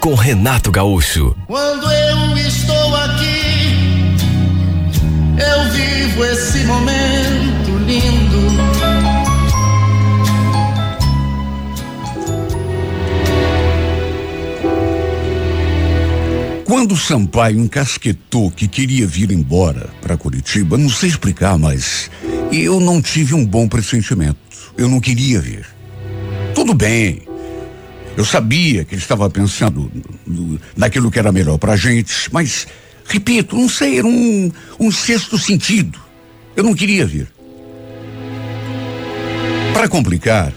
com Renato Gaúcho. Quando eu estou aqui, eu vivo esse momento lindo. Quando o Sampaio encasquetou que queria vir embora para Curitiba, não sei explicar, mas eu não tive um bom pressentimento. Eu não queria vir. Tudo bem. Eu sabia que ele estava pensando naquilo que era melhor para a gente, mas, repito, não sei, era um, um sexto sentido. Eu não queria vir. Para complicar,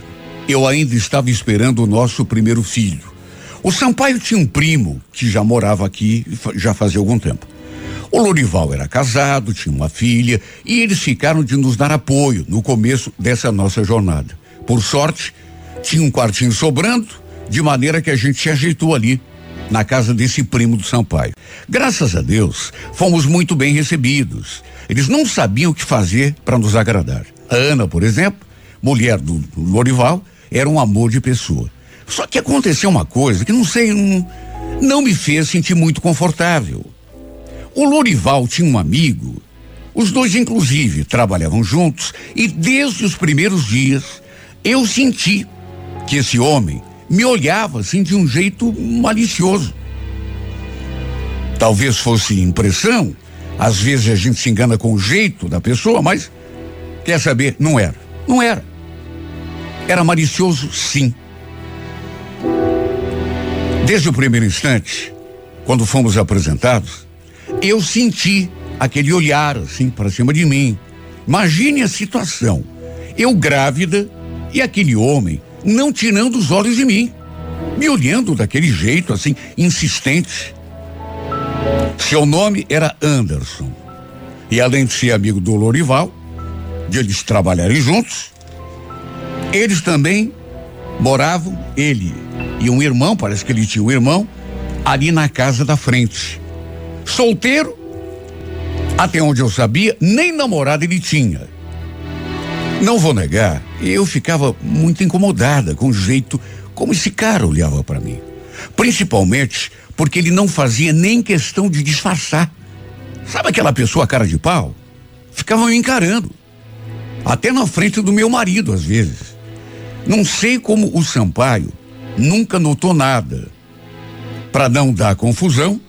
eu ainda estava esperando o nosso primeiro filho. O Sampaio tinha um primo que já morava aqui já fazia algum tempo. O Lorival era casado, tinha uma filha e eles ficaram de nos dar apoio no começo dessa nossa jornada. Por sorte, tinha um quartinho sobrando, de maneira que a gente se ajeitou ali, na casa desse primo do Sampaio. Graças a Deus, fomos muito bem recebidos. Eles não sabiam o que fazer para nos agradar. A Ana, por exemplo, mulher do, Lorival, era um amor de pessoa. Só que aconteceu uma coisa que não sei, não, não me fez sentir muito confortável. O Lorival tinha um amigo, os dois inclusive trabalhavam juntos e desde os primeiros dias eu senti que esse homem me olhava assim de um jeito malicioso. Talvez fosse impressão, às vezes a gente se engana com o jeito da pessoa, mas quer saber, não era. Não era. Era malicioso, sim. Desde o primeiro instante, quando fomos apresentados, eu senti aquele olhar assim para cima de mim. Imagine a situação. Eu grávida e aquele homem não tirando os olhos de mim, me olhando daquele jeito assim, insistente. Seu nome era Anderson. E além de ser amigo do Lorival, de eles trabalharem juntos, eles também moravam, ele e um irmão, parece que ele tinha um irmão, ali na casa da frente. Solteiro, até onde eu sabia, nem namorada ele tinha. Não vou negar, eu ficava muito incomodada com o jeito como esse cara olhava para mim. Principalmente porque ele não fazia nem questão de disfarçar. Sabe aquela pessoa cara de pau? Ficava me encarando. Até na frente do meu marido, às vezes. Não sei como o Sampaio nunca notou nada. Para não dar confusão,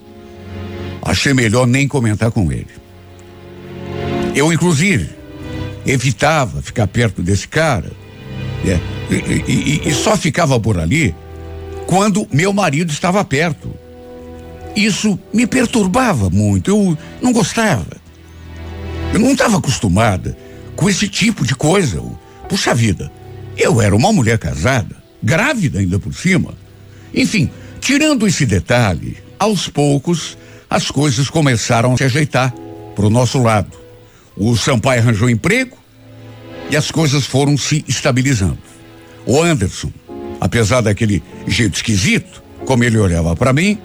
achei melhor nem comentar com ele. Eu, inclusive, evitava ficar perto desse cara. é, e, e- e- e só ficava por ali quando meu marido estava perto. Isso me perturbava muito, eu não gostava. Eu não estava acostumada com esse tipo de coisa. Puxa vida, eu era uma mulher casada, grávida ainda por cima. Enfim, tirando esse detalhe, aos poucos as coisas começaram a se ajeitar para o nosso lado. O Sampaio arranjou emprego e as coisas foram se estabilizando. O Anderson, apesar daquele jeito esquisito, como ele olhava para mim,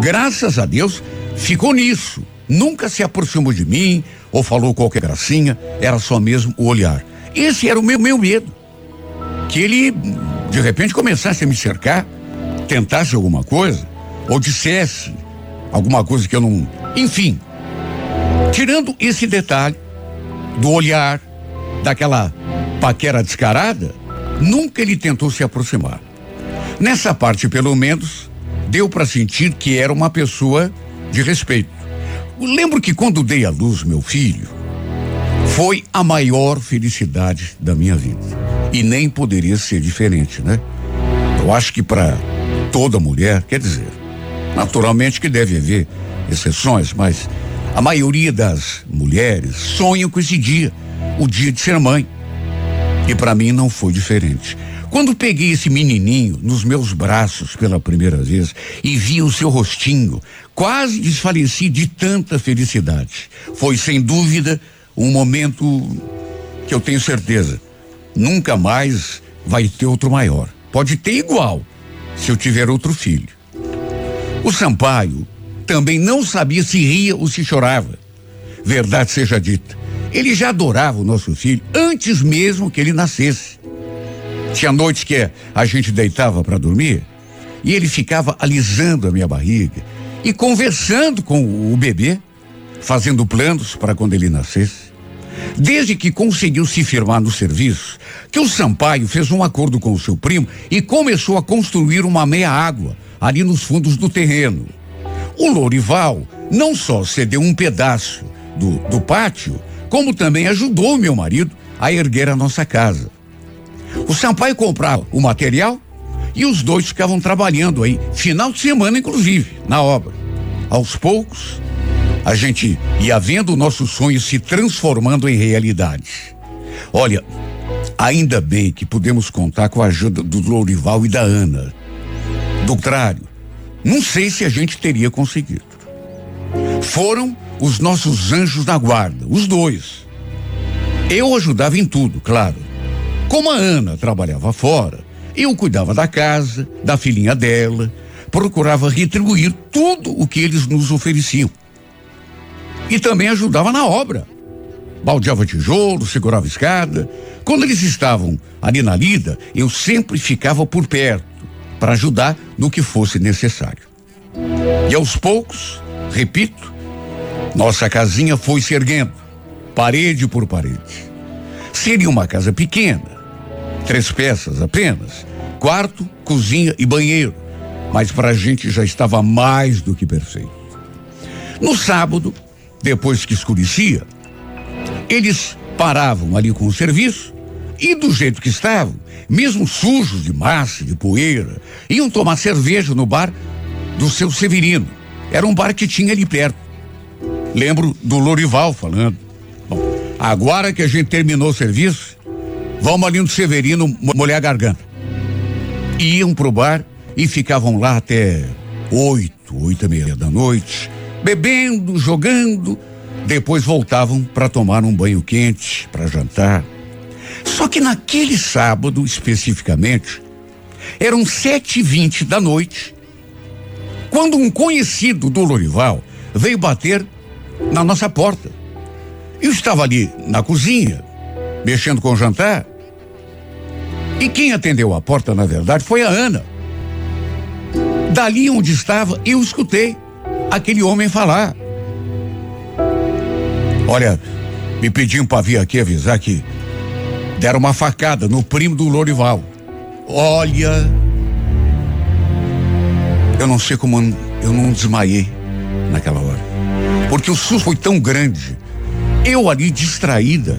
graças a Deus, ficou nisso. Nunca se aproximou de mim ou falou qualquer gracinha, era só mesmo o olhar. Esse era o meu, meu medo. Que ele, de repente, começasse a me cercar, tentasse alguma coisa, ou dissesse alguma coisa que eu não. Enfim. Tirando esse detalhe do olhar, daquela paquera descarada, nunca ele tentou se aproximar. Nessa parte, pelo menos, deu para sentir que era uma pessoa de respeito. Eu lembro que quando dei à luz meu filho, foi a maior felicidade da minha vida. E nem poderia ser diferente, né? Eu acho que para toda mulher, quer dizer, naturalmente que deve haver exceções, mas a maioria das mulheres sonham com esse dia, o dia de ser mãe. E para mim não foi diferente. Quando peguei esse menininho nos meus braços pela primeira vez e vi o seu rostinho, quase desfaleci de tanta felicidade. Foi sem dúvida um momento que eu tenho certeza nunca mais vai ter outro maior. Pode ter igual se eu tiver outro filho. O Sampaio também não sabia se ria ou se chorava. Verdade seja dita, ele já adorava o nosso filho antes mesmo que ele nascesse. Tinha noites que a gente deitava para dormir e ele ficava alisando a minha barriga e conversando com o bebê, fazendo planos para quando ele nascesse. Desde que conseguiu se firmar no serviço, que o Sampaio fez um acordo com o seu primo e começou a construir uma meia-água ali nos fundos do terreno. O Lourival não só cedeu um pedaço do, do pátio, como também ajudou meu marido a erguer a nossa casa. O Sampaio comprava o material e os dois ficavam trabalhando aí, final de semana inclusive, na obra. Aos poucos, a gente ia vendo o nosso sonho se transformando em realidade. Olha, ainda bem que pudemos contar com a ajuda do Lourival e da Ana. Do contrário, não sei se a gente teria conseguido. Foram os nossos anjos da guarda, os dois. Eu ajudava em tudo, claro. Como a Ana trabalhava fora, eu cuidava da casa, da filhinha dela, procurava retribuir tudo o que eles nos ofereciam. E também ajudava na obra. Baldeava tijolo, segurava escada. Quando eles estavam ali na lida, eu sempre ficava por perto para ajudar no que fosse necessário. E aos poucos, repito, nossa casinha foi se erguendo, parede por parede. Seria uma casa pequena, três peças apenas, quarto, cozinha e banheiro, mas para a gente já estava mais do que perfeito. No sábado, depois que escurecia, eles paravam ali com o serviço e do jeito que estavam, mesmo sujos de massa, de poeira, iam tomar cerveja no bar do seu Severino. Era um bar que tinha ali perto. Lembro do Lorival falando. Bom, agora que a gente terminou o serviço, vamos ali no Severino molhar a garganta. Iam pro bar e ficavam lá até oito, oito e meia da noite, bebendo, jogando. Depois voltavam para tomar um banho quente, para jantar. Só que naquele sábado, especificamente, eram sete e vinte da noite, quando um conhecido do Lorival veio bater na nossa porta. Eu estava ali na cozinha, mexendo com o jantar. E quem atendeu a porta, na verdade, foi a Ana. Dali onde estava, eu escutei aquele homem falar. Olha, me pediam para vir aqui avisar que deram uma facada no primo do Lorival. Olha, eu não sei como eu não desmaiei naquela hora. Porque o susto foi tão grande. Eu ali distraída,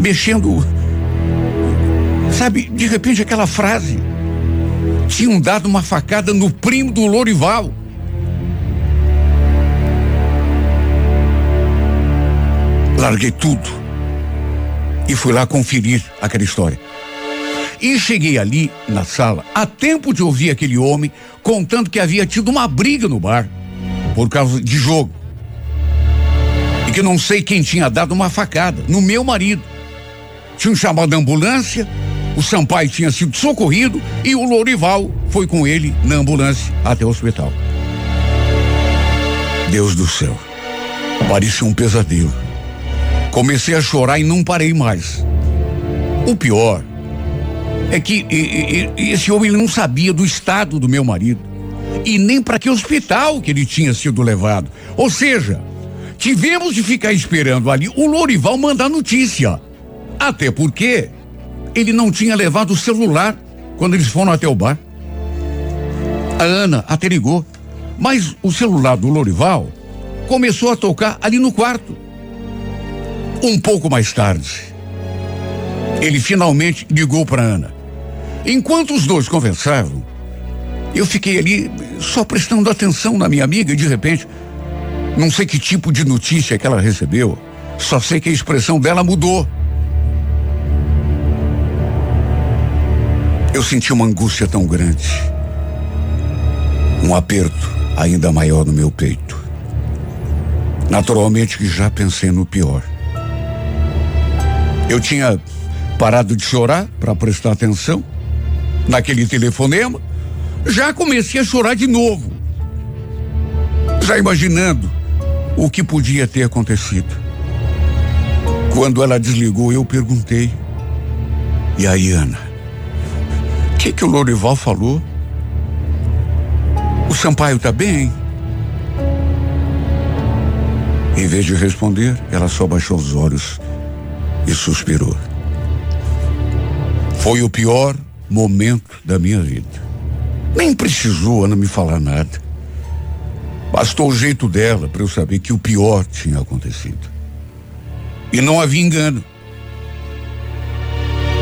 mexendo. Sabe, de repente aquela frase. Tinham dado uma facada no primo do Lorival. Larguei tudo e fui lá conferir aquela história. E cheguei ali na sala a tempo de ouvir aquele homem contando que havia tido uma briga no bar por causa de jogo que não sei quem tinha dado uma facada no meu marido. Tinham chamado a ambulância, o Sampaio tinha sido socorrido e o Lorival foi com ele na ambulância até o hospital. Deus do céu, parecia um pesadelo. Comecei a chorar e não parei mais. O pior é que e, e, esse homem não sabia do estado do meu marido e nem para que hospital que ele tinha sido levado. Ou seja, Tivemos de ficar esperando ali o Lorival mandar notícia. Até porque ele não tinha levado o celular quando eles foram até o bar. A Ana até ligou, mas o celular do Lorival começou a tocar ali no quarto. Um pouco mais tarde, ele finalmente ligou para Ana. Enquanto os dois conversavam, eu fiquei ali só prestando atenção na minha amiga e de repente não sei que tipo de notícia que ela recebeu. Só sei que a expressão dela mudou. Eu senti uma angústia tão grande, um aperto ainda maior no meu peito. Naturalmente que já pensei no pior. Eu tinha parado de chorar para prestar atenção naquele telefonema, já comecei a chorar de novo. Já imaginando o que podia ter acontecido. Quando ela desligou, eu perguntei: E aí, Ana? O que, que o Lorival falou? O Sampaio tá bem? Em vez de responder, ela só baixou os olhos e suspirou. Foi o pior momento da minha vida. Nem precisou Ana me falar nada. Bastou o jeito dela para eu saber que o pior tinha acontecido. E não havia engano.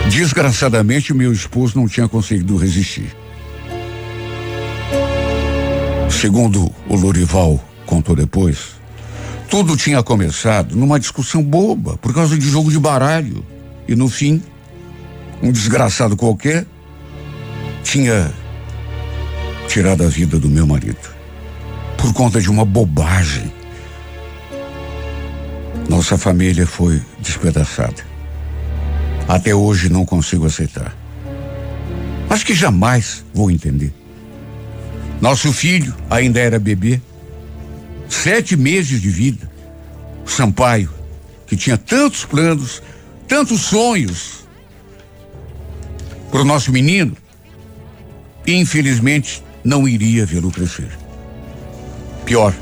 Desgraçadamente, meu esposo não tinha conseguido resistir. Segundo o Lorival contou depois, tudo tinha começado numa discussão boba por causa de jogo de baralho. E no fim, um desgraçado qualquer tinha tirado a vida do meu marido por conta de uma bobagem. Nossa família foi despedaçada. Até hoje não consigo aceitar. Acho que jamais vou entender. Nosso filho ainda era bebê sete meses de vida. Sampaio, que tinha tantos planos, tantos sonhos para o nosso menino, infelizmente não iria vê-lo crescer. Pior,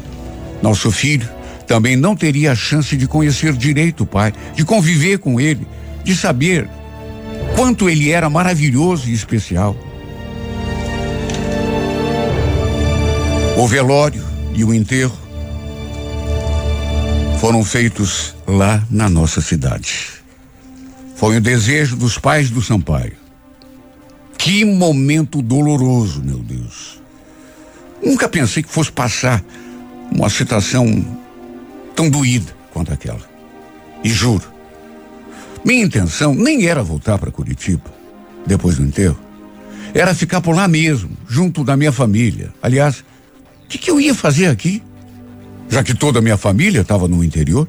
nosso filho também não teria a chance de conhecer direito o pai, de conviver com ele, de saber quanto ele era maravilhoso e especial. O velório e o enterro foram feitos lá na nossa cidade. Foi o desejo dos pais do Sampaio. Que momento doloroso, meu Deus. Nunca pensei que fosse passar uma situação tão doída quanto aquela. E juro, minha intenção nem era voltar para Curitiba depois do enterro. Era ficar por lá mesmo, junto da minha família. Aliás, o que, que eu ia fazer aqui? Já que toda a minha família estava no interior.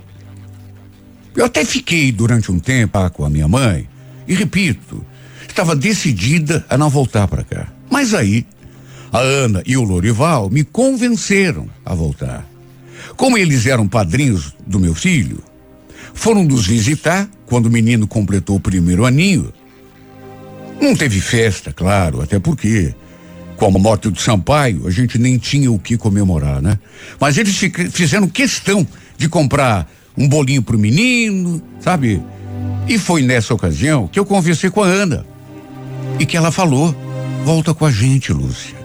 Eu até fiquei durante um tempo com a minha mãe, e repito, estava decidida a não voltar para cá. Mas aí, a Ana e o Lorival me convenceram a voltar. Como eles eram padrinhos do meu filho, foram nos visitar quando o menino completou o primeiro aninho. Não teve festa, claro, até porque com a morte do Sampaio, a gente nem tinha o que comemorar, né? Mas eles fizeram questão de comprar um bolinho pro menino, sabe? E foi nessa ocasião que eu conversei com a Ana. E que ela falou: volta com a gente, Lúcia.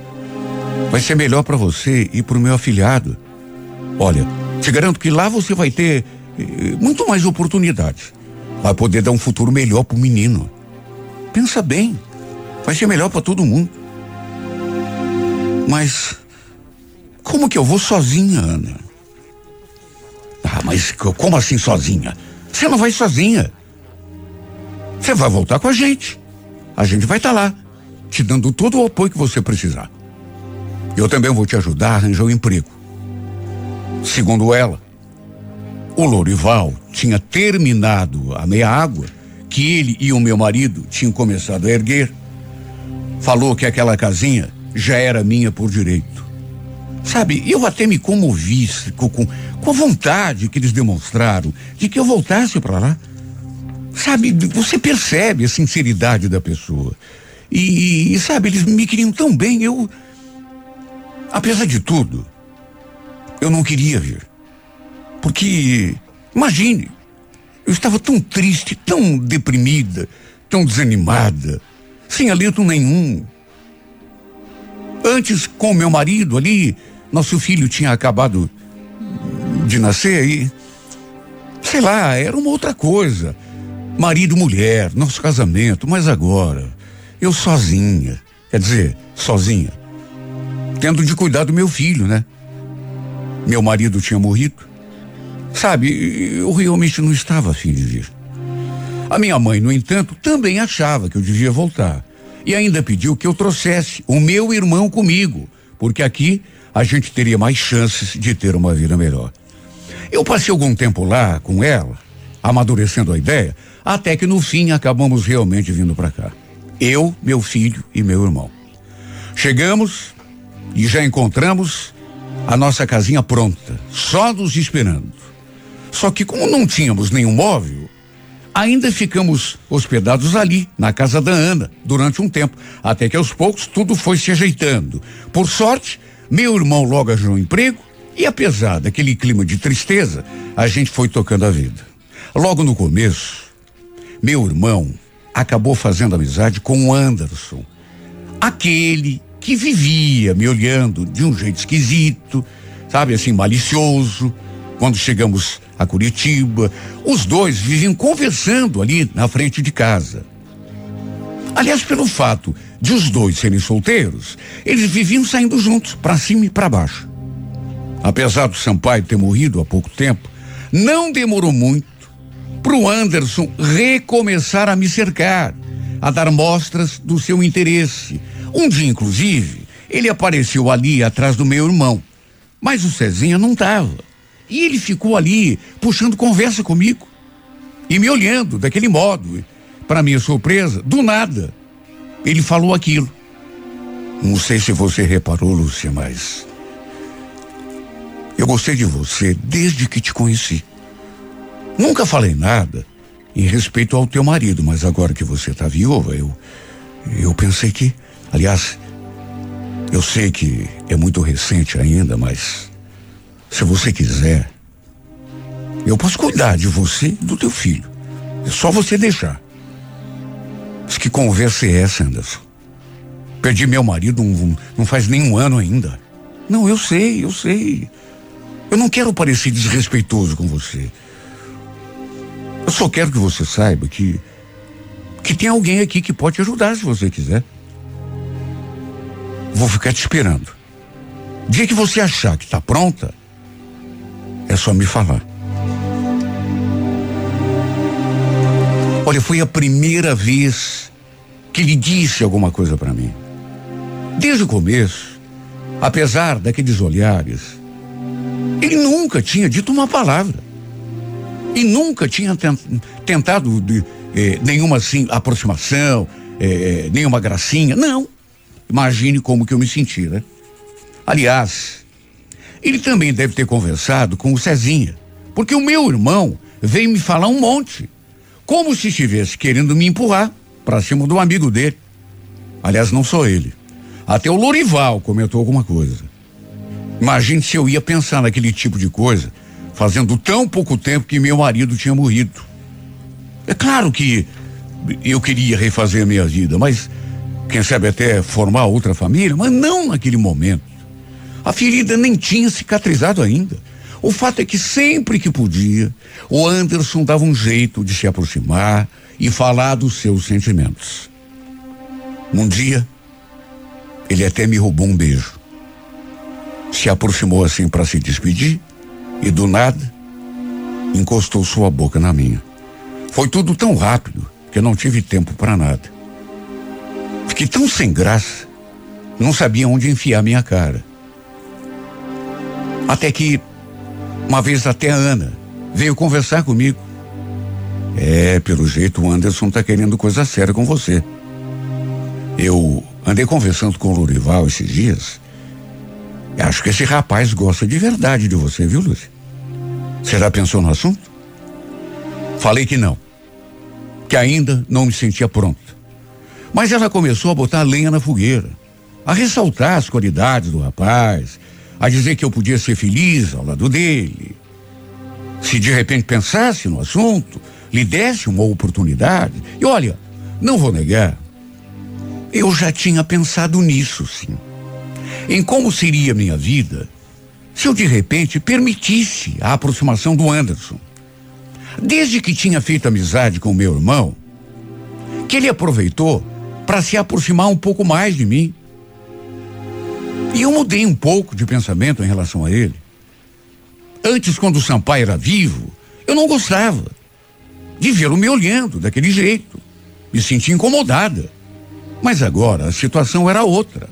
Vai ser melhor para você e pro meu afilhado. Olha, te garanto que lá você vai ter eh, muito mais oportunidades. Vai poder dar um futuro melhor pro menino. Pensa bem, vai ser melhor para todo mundo. Mas como que eu vou sozinha, Ana? Ah, mas como assim sozinha? Você não vai sozinha. Você vai voltar com a gente. A gente vai estar tá lá, te dando todo o apoio que você precisar. Eu também vou te ajudar a arranjar um emprego. Segundo ela, o Lorival tinha terminado a meia água que ele e o meu marido tinham começado a erguer. Falou que aquela casinha já era minha por direito. Sabe, eu até me comovi com, com, a vontade que eles demonstraram de que eu voltasse para lá. Sabe, você percebe a sinceridade da pessoa. E, e, sabe, eles me queriam tão bem, eu. Apesar de tudo, eu não queria vir. Porque, imagine, eu estava tão triste, tão deprimida, tão desanimada, sem alento nenhum. Antes, com meu marido ali, nosso filho tinha acabado de nascer e. Sei lá, era uma outra coisa. Marido, mulher, nosso casamento, mas agora, eu sozinha. Quer dizer, sozinha. Tendo de cuidar do meu filho, né? Meu marido tinha morrido. Sabe, eu realmente não estava afim de vir. A minha mãe, no entanto, também achava que eu devia voltar. E ainda pediu que eu trouxesse o meu irmão comigo, porque aqui a gente teria mais chances de ter uma vida melhor. Eu passei algum tempo lá com ela, amadurecendo a ideia, até que no fim acabamos realmente vindo para cá. Eu, meu filho e meu irmão. Chegamos e já encontramos a nossa casinha pronta, só nos esperando. Só que como não tínhamos nenhum móvel, ainda ficamos hospedados ali, na casa da Ana, durante um tempo, até que aos poucos tudo foi se ajeitando. Por sorte, meu irmão logo arranjou um emprego e apesar daquele clima de tristeza, a gente foi tocando a vida. Logo no começo, meu irmão acabou fazendo amizade com o Anderson, aquele que vivia me olhando de um jeito esquisito, sabe assim, malicioso. Quando chegamos a Curitiba, os dois viviam conversando ali na frente de casa. Aliás, pelo fato de os dois serem solteiros, eles viviam saindo juntos, para cima e para baixo. Apesar do Sampaio ter morrido há pouco tempo, não demorou muito para o Anderson recomeçar a me cercar, a dar mostras do seu interesse. Um dia, inclusive, ele apareceu ali atrás do meu irmão, mas o Cezinha não estava. E ele ficou ali puxando conversa comigo e me olhando daquele modo. Para minha surpresa, do nada, ele falou aquilo. Não sei se você reparou, Lúcia, mas eu gostei de você desde que te conheci. Nunca falei nada em respeito ao teu marido, mas agora que você está viúva, eu eu pensei que, aliás, eu sei que é muito recente ainda, mas se você quiser, eu posso cuidar de você e do teu filho. É só você deixar. Mas que conversa é essa, Anderson? Perdi meu marido um, não faz nem um ano ainda. Não, eu sei, eu sei. Eu não quero parecer desrespeitoso com você. Eu só quero que você saiba que que tem alguém aqui que pode te ajudar se você quiser. Vou ficar te esperando. Dia que você achar que está pronta, é só me falar. Olha, foi a primeira vez que ele disse alguma coisa para mim. Desde o começo, apesar daqueles olhares, ele nunca tinha dito uma palavra. E nunca tinha tentado de, eh, nenhuma assim, aproximação, eh, nenhuma gracinha. Não. Imagine como que eu me senti, né? Aliás, ele também deve ter conversado com o Cezinha, porque o meu irmão veio me falar um monte, como se estivesse querendo me empurrar para cima do amigo dele. Aliás, não só ele. Até o Lorival comentou alguma coisa. Imagine se eu ia pensar naquele tipo de coisa, fazendo tão pouco tempo que meu marido tinha morrido. É claro que eu queria refazer a minha vida, mas quem sabe até formar outra família, mas não naquele momento. A ferida nem tinha cicatrizado ainda. O fato é que sempre que podia, o Anderson dava um jeito de se aproximar e falar dos seus sentimentos. Um dia, ele até me roubou um beijo se aproximou assim para se despedir e do nada encostou sua boca na minha. Foi tudo tão rápido que eu não tive tempo para nada. Fiquei tão sem graça, não sabia onde enfiar minha cara. Até que uma vez até a Ana veio conversar comigo. É, pelo jeito o Anderson tá querendo coisa séria com você. Eu andei conversando com o Lurival esses dias Acho que esse rapaz gosta de verdade de você, viu, Lúcia? Você já pensou no assunto? Falei que não. Que ainda não me sentia pronta. Mas ela começou a botar lenha na fogueira, a ressaltar as qualidades do rapaz, a dizer que eu podia ser feliz ao lado dele. Se de repente pensasse no assunto, lhe desse uma oportunidade. E olha, não vou negar, eu já tinha pensado nisso, sim em como seria minha vida se eu de repente permitisse a aproximação do Anderson. Desde que tinha feito amizade com meu irmão, que ele aproveitou para se aproximar um pouco mais de mim. E eu mudei um pouco de pensamento em relação a ele. Antes, quando o Sampaio era vivo, eu não gostava de vê-lo me olhando daquele jeito. Me sentia incomodada. Mas agora a situação era outra.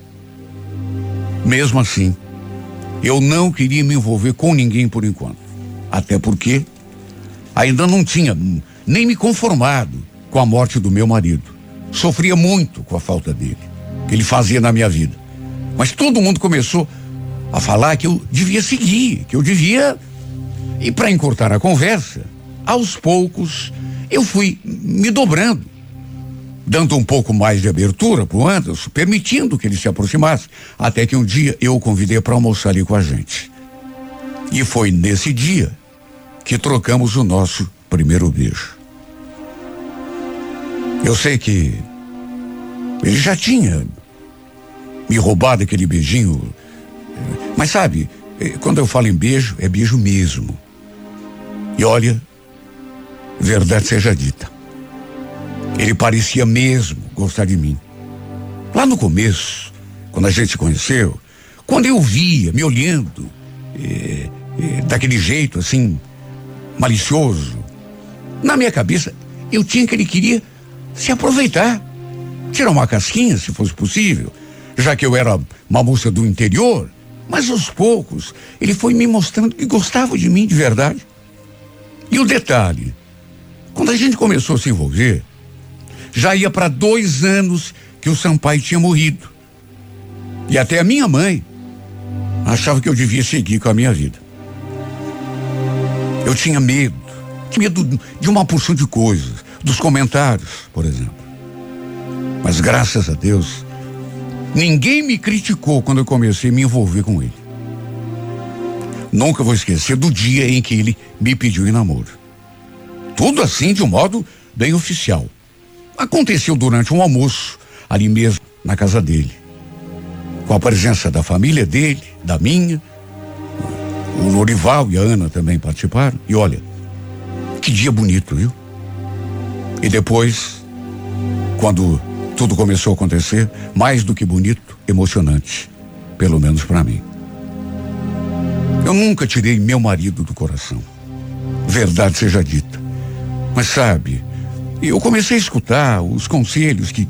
Mesmo assim, eu não queria me envolver com ninguém por enquanto. Até porque ainda não tinha nem me conformado com a morte do meu marido. Sofria muito com a falta dele, que ele fazia na minha vida. Mas todo mundo começou a falar que eu devia seguir, que eu devia. E para encurtar a conversa, aos poucos eu fui me dobrando, dando um pouco mais de abertura para o Anderson, permitindo que ele se aproximasse, até que um dia eu o convidei para almoçar ali com a gente. E foi nesse dia que trocamos o nosso primeiro beijo. Eu sei que ele já tinha me roubado aquele beijinho, mas sabe, eh, quando eu falo em beijo, é beijo mesmo. E olha, verdade seja dita. Ele parecia mesmo gostar de mim. Lá no começo, quando a gente se conheceu, quando eu via me olhando, é, é, daquele jeito assim, malicioso, na minha cabeça, eu tinha que ele queria se aproveitar, tirar uma casquinha, se fosse possível, já que eu era uma moça do interior. Mas aos poucos, ele foi me mostrando que gostava de mim de verdade. E o detalhe, quando a gente começou a se envolver, já ia para dois anos que o Sampaio tinha morrido. E até a minha mãe achava que eu devia seguir com a minha vida. Eu tinha medo, medo de uma porção de coisas, dos comentários, por exemplo. Mas graças a Deus, ninguém me criticou quando eu comecei a me envolver com ele. Nunca vou esquecer do dia em que ele me pediu em namoro. Tudo assim de um modo bem oficial. Aconteceu durante um almoço, ali mesmo, na casa dele. Com a presença da família dele, da minha. O Lorival e a Ana também participaram. E olha, que dia bonito, viu? E depois, quando tudo começou a acontecer, mais do que bonito, emocionante. Pelo menos para mim. Eu nunca tirei meu marido do coração. Verdade seja dita. Mas sabe, eu comecei a escutar os conselhos que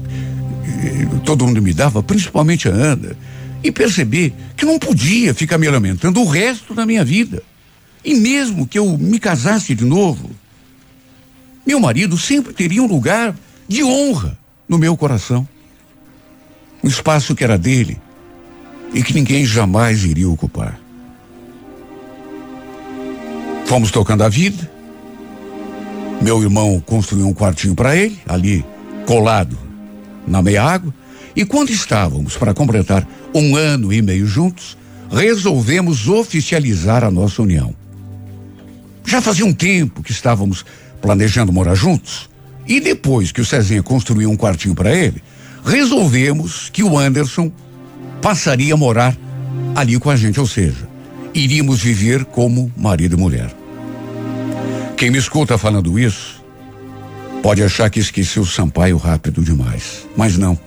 eh, todo mundo me dava, principalmente a Ana, e perceber que não podia ficar me lamentando o resto da minha vida. E mesmo que eu me casasse de novo, meu marido sempre teria um lugar de honra no meu coração. Um espaço que era dele e que ninguém jamais iria ocupar. Fomos tocando a vida. Meu irmão construiu um quartinho para ele, ali colado na meia água. E quando estávamos para completar um ano e meio juntos, resolvemos oficializar a nossa união. Já fazia um tempo que estávamos planejando morar juntos. E depois que o Cezinha construiu um quartinho para ele, resolvemos que o Anderson passaria a morar ali com a gente, ou seja, iríamos viver como marido e mulher. Quem me escuta falando isso pode achar que esqueci o Sampaio rápido demais, mas não.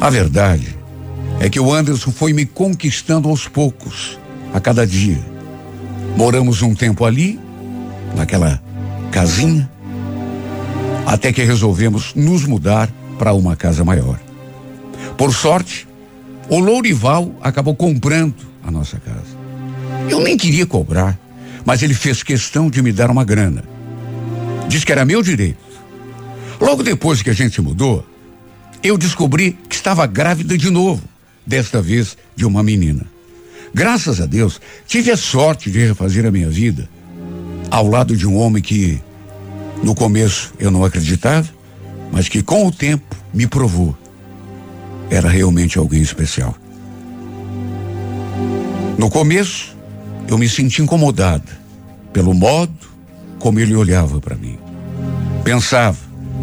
A verdade é que o Anderson foi me conquistando aos poucos, a cada dia. Moramos um tempo ali, naquela casinha, até que resolvemos nos mudar para uma casa maior. Por sorte, o Lourival acabou comprando a nossa casa. Eu nem queria cobrar, mas ele fez questão de me dar uma grana. Diz que era meu direito. Logo depois que a gente se mudou, eu descobri que estava grávida de novo, desta vez de uma menina. Graças a Deus, tive a sorte de refazer a minha vida ao lado de um homem que, no começo, eu não acreditava, mas que com o tempo me provou. Era realmente alguém especial. No começo, eu me senti incomodada pelo modo como ele olhava para mim. Pensava,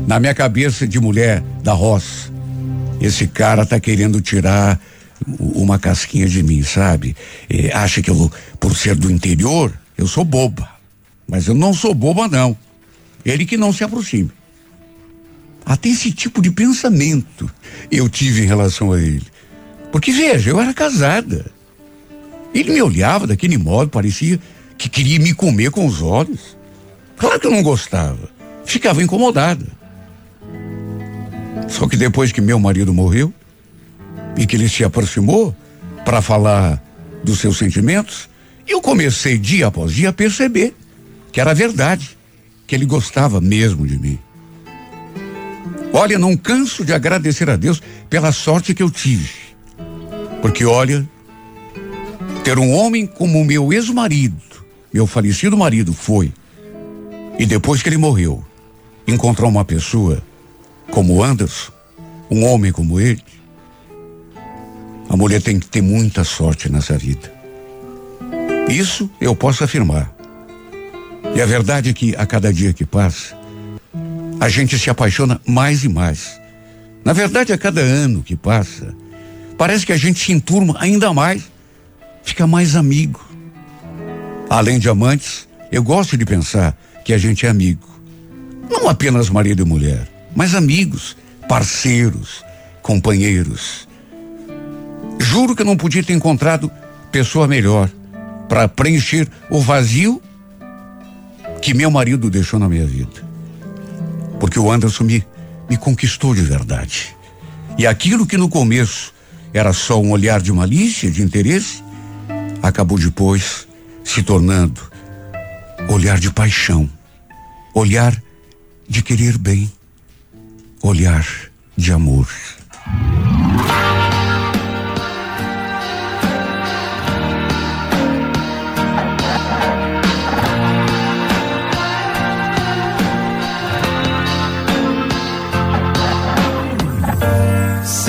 na minha cabeça de mulher da roça, esse cara tá querendo tirar uma casquinha de mim, sabe? E acha que eu, por ser do interior, eu sou boba. Mas eu não sou boba, não. Ele que não se aproxime. Até esse tipo de pensamento eu tive em relação a ele. Porque, veja, eu era casada. Ele me olhava daquele modo, parecia que queria me comer com os olhos. Claro que eu não gostava. Ficava incomodada. Só que depois que meu marido morreu e que ele se aproximou para falar dos seus sentimentos, eu comecei dia após dia a perceber que era verdade, que ele gostava mesmo de mim. Olha, não canso de agradecer a Deus pela sorte que eu tive. Porque olha, ter um homem como meu ex-marido, meu falecido marido foi, e depois que ele morreu, encontrar uma pessoa como Anderson, um homem como ele, a mulher tem que ter muita sorte nessa vida. Isso eu posso afirmar. E a verdade é que a cada dia que passa, a gente se apaixona mais e mais. Na verdade, a cada ano que passa, parece que a gente se enturma ainda mais, fica mais amigo. Além de amantes, eu gosto de pensar que a gente é amigo. Não apenas marido e mulher, mas amigos, parceiros, companheiros. Juro que eu não podia ter encontrado pessoa melhor para preencher o vazio que meu marido deixou na minha vida. Porque o Anderson me, me conquistou de verdade. E aquilo que no começo era só um olhar de malícia, de interesse, acabou depois se tornando olhar de paixão, olhar de querer bem, olhar de amor.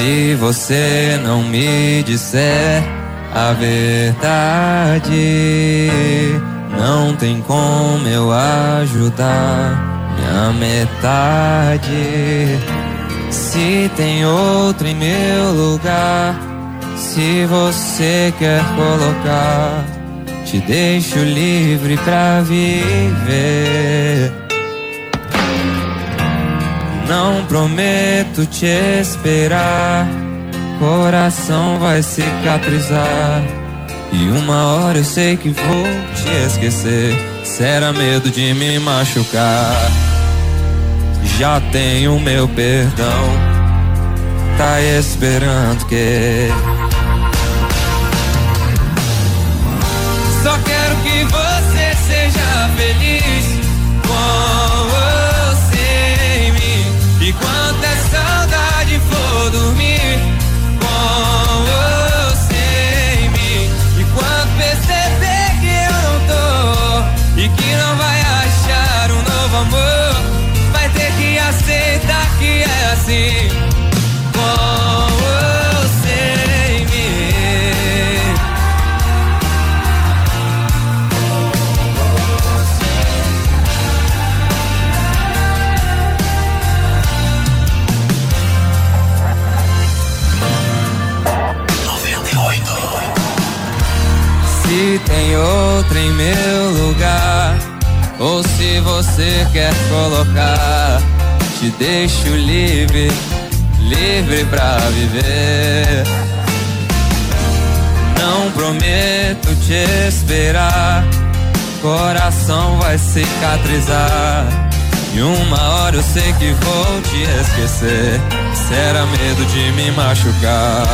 Se você não me disser a verdade, não tem como eu ajudar minha metade. Se tem outro em meu lugar, se você quer colocar, te deixo livre pra viver. Não prometo te esperar, coração vai cicatrizar. E uma hora eu sei que vou te esquecer. Será medo de me machucar. Já tenho meu perdão, tá esperando que. Só quero que você seja feliz você quer colocar, te deixo livre, livre pra viver. Não prometo te esperar, coração vai cicatrizar. E uma hora eu sei que vou te esquecer. Será medo de me machucar.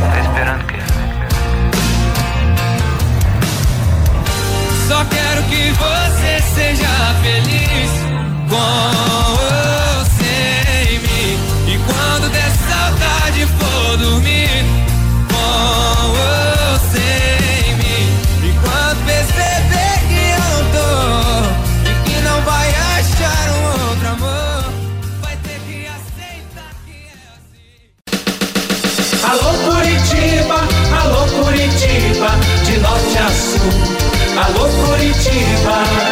Tá esperando o seja feliz com você em mim. E quando der saudade for dormir com você em mim. E quando perceber que eu tô e que não vai achar um outro amor, vai ter que aceitar que é assim. Alô Curitiba, alô Curitiba, de norte a sul. Alô Curitiba,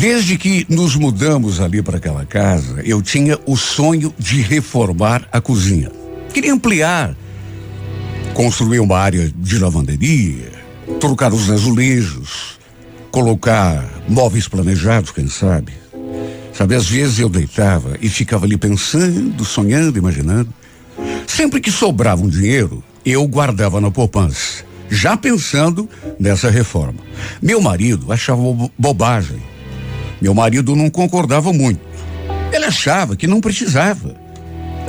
Desde que nos mudamos ali para aquela casa, eu tinha o sonho de reformar a cozinha. Queria ampliar, construir uma área de lavanderia, trocar os azulejos, colocar móveis planejados, quem sabe. Sabe, às vezes eu deitava e ficava ali pensando, sonhando, imaginando. Sempre que sobrava um dinheiro, eu guardava na poupança, já pensando nessa reforma. Meu marido achava bobagem. Meu marido não concordava muito. Ele achava que não precisava.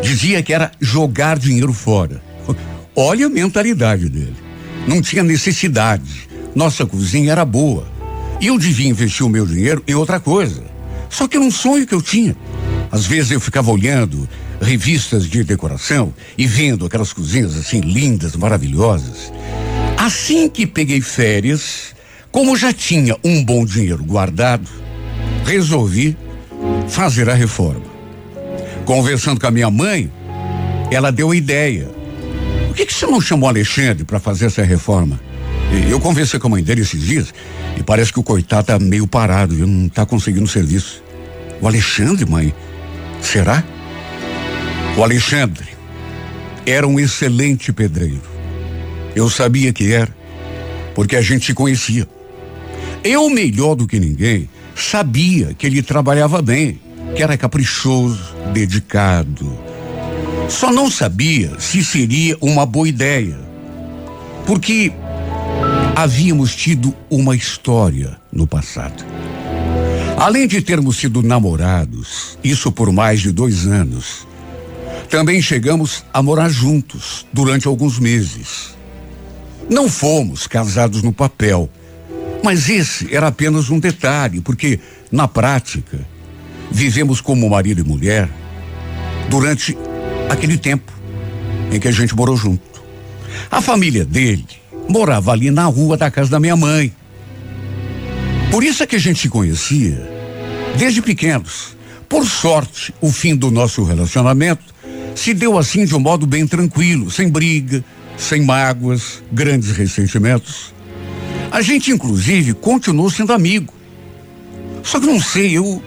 Dizia que era jogar dinheiro fora. Olha a mentalidade dele. Não tinha necessidade. Nossa cozinha era boa. E eu devia investir o meu dinheiro em outra coisa. Só que era um sonho que eu tinha. Às vezes eu ficava olhando revistas de decoração e vendo aquelas cozinhas assim lindas, maravilhosas. Assim que peguei férias, como já tinha um bom dinheiro guardado, resolvi fazer a reforma. Conversando com a minha mãe, ela deu a ideia. Por que, que você não chamou Alexandre para fazer essa reforma? Eu conversei com a mãe dele esses dias e parece que o coitado tá meio parado, viu? não tá conseguindo serviço. O Alexandre, mãe? Será? O Alexandre era um excelente pedreiro. Eu sabia que era, porque a gente se conhecia. Eu, melhor do que ninguém, sabia que ele trabalhava bem, que era caprichoso, dedicado. Só não sabia se seria uma boa ideia, porque havíamos tido uma história no passado. Além de termos sido namorados, isso por mais de dois anos, também chegamos a morar juntos durante alguns meses. Não fomos casados no papel, mas esse era apenas um detalhe, porque, na prática, vivemos como marido e mulher durante aquele tempo em que a gente morou junto. A família dele morava ali na rua da casa da minha mãe. Por isso é que a gente se conhecia desde pequenos. Por sorte, o fim do nosso relacionamento se deu assim de um modo bem tranquilo, sem briga, sem mágoas, grandes ressentimentos. A gente, inclusive, continuou sendo amigo. Só que não sei, eu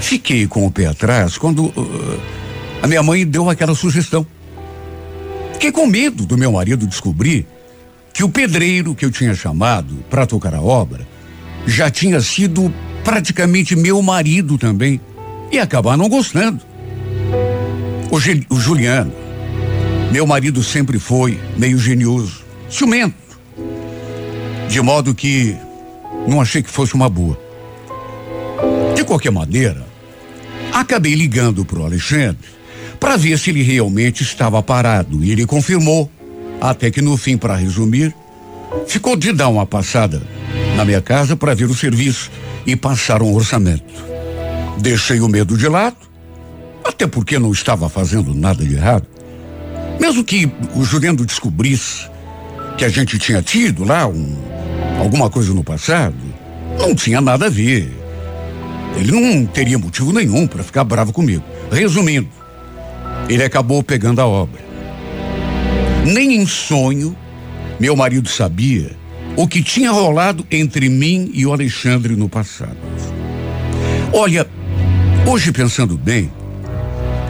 fiquei com o pé atrás quando uh, a minha mãe deu aquela sugestão. Fiquei com medo do meu marido descobrir que o pedreiro que eu tinha chamado para tocar a obra já tinha sido praticamente meu marido também e acabar não gostando. O, o Juliano, meu marido sempre foi meio genioso, ciumento de modo que não achei que fosse uma boa. De qualquer maneira, acabei ligando para o Alexandre para ver se ele realmente estava parado e ele confirmou. Até que no fim, para resumir, ficou de dar uma passada na minha casa para ver o serviço e passar um orçamento. Deixei o medo de lado, até porque não estava fazendo nada de errado. Mesmo que o Juliano descobrisse que a gente tinha tido lá um, alguma coisa no passado, não tinha nada a ver. Ele não teria motivo nenhum para ficar bravo comigo. Resumindo, ele acabou pegando a obra. Nem em sonho meu marido sabia o que tinha rolado entre mim e o Alexandre no passado. Olha, hoje pensando bem,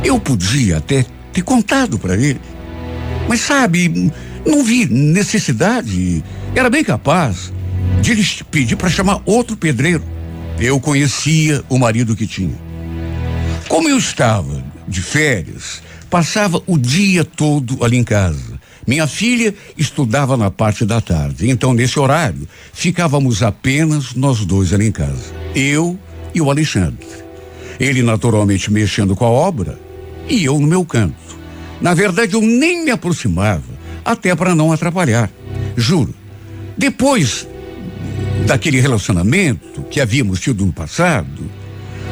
eu podia até ter contado para ele. Mas sabe, não vi necessidade. Era bem capaz de pedir para chamar outro pedreiro. Eu conhecia o marido que tinha. Como eu estava de férias, passava o dia todo ali em casa. Minha filha estudava na parte da tarde, então nesse horário ficávamos apenas nós dois ali em casa, eu e o Alexandre. Ele naturalmente mexendo com a obra e eu no meu canto. Na verdade, eu nem me aproximava, até para não atrapalhar. Juro. Depois daquele relacionamento que havíamos tido no passado,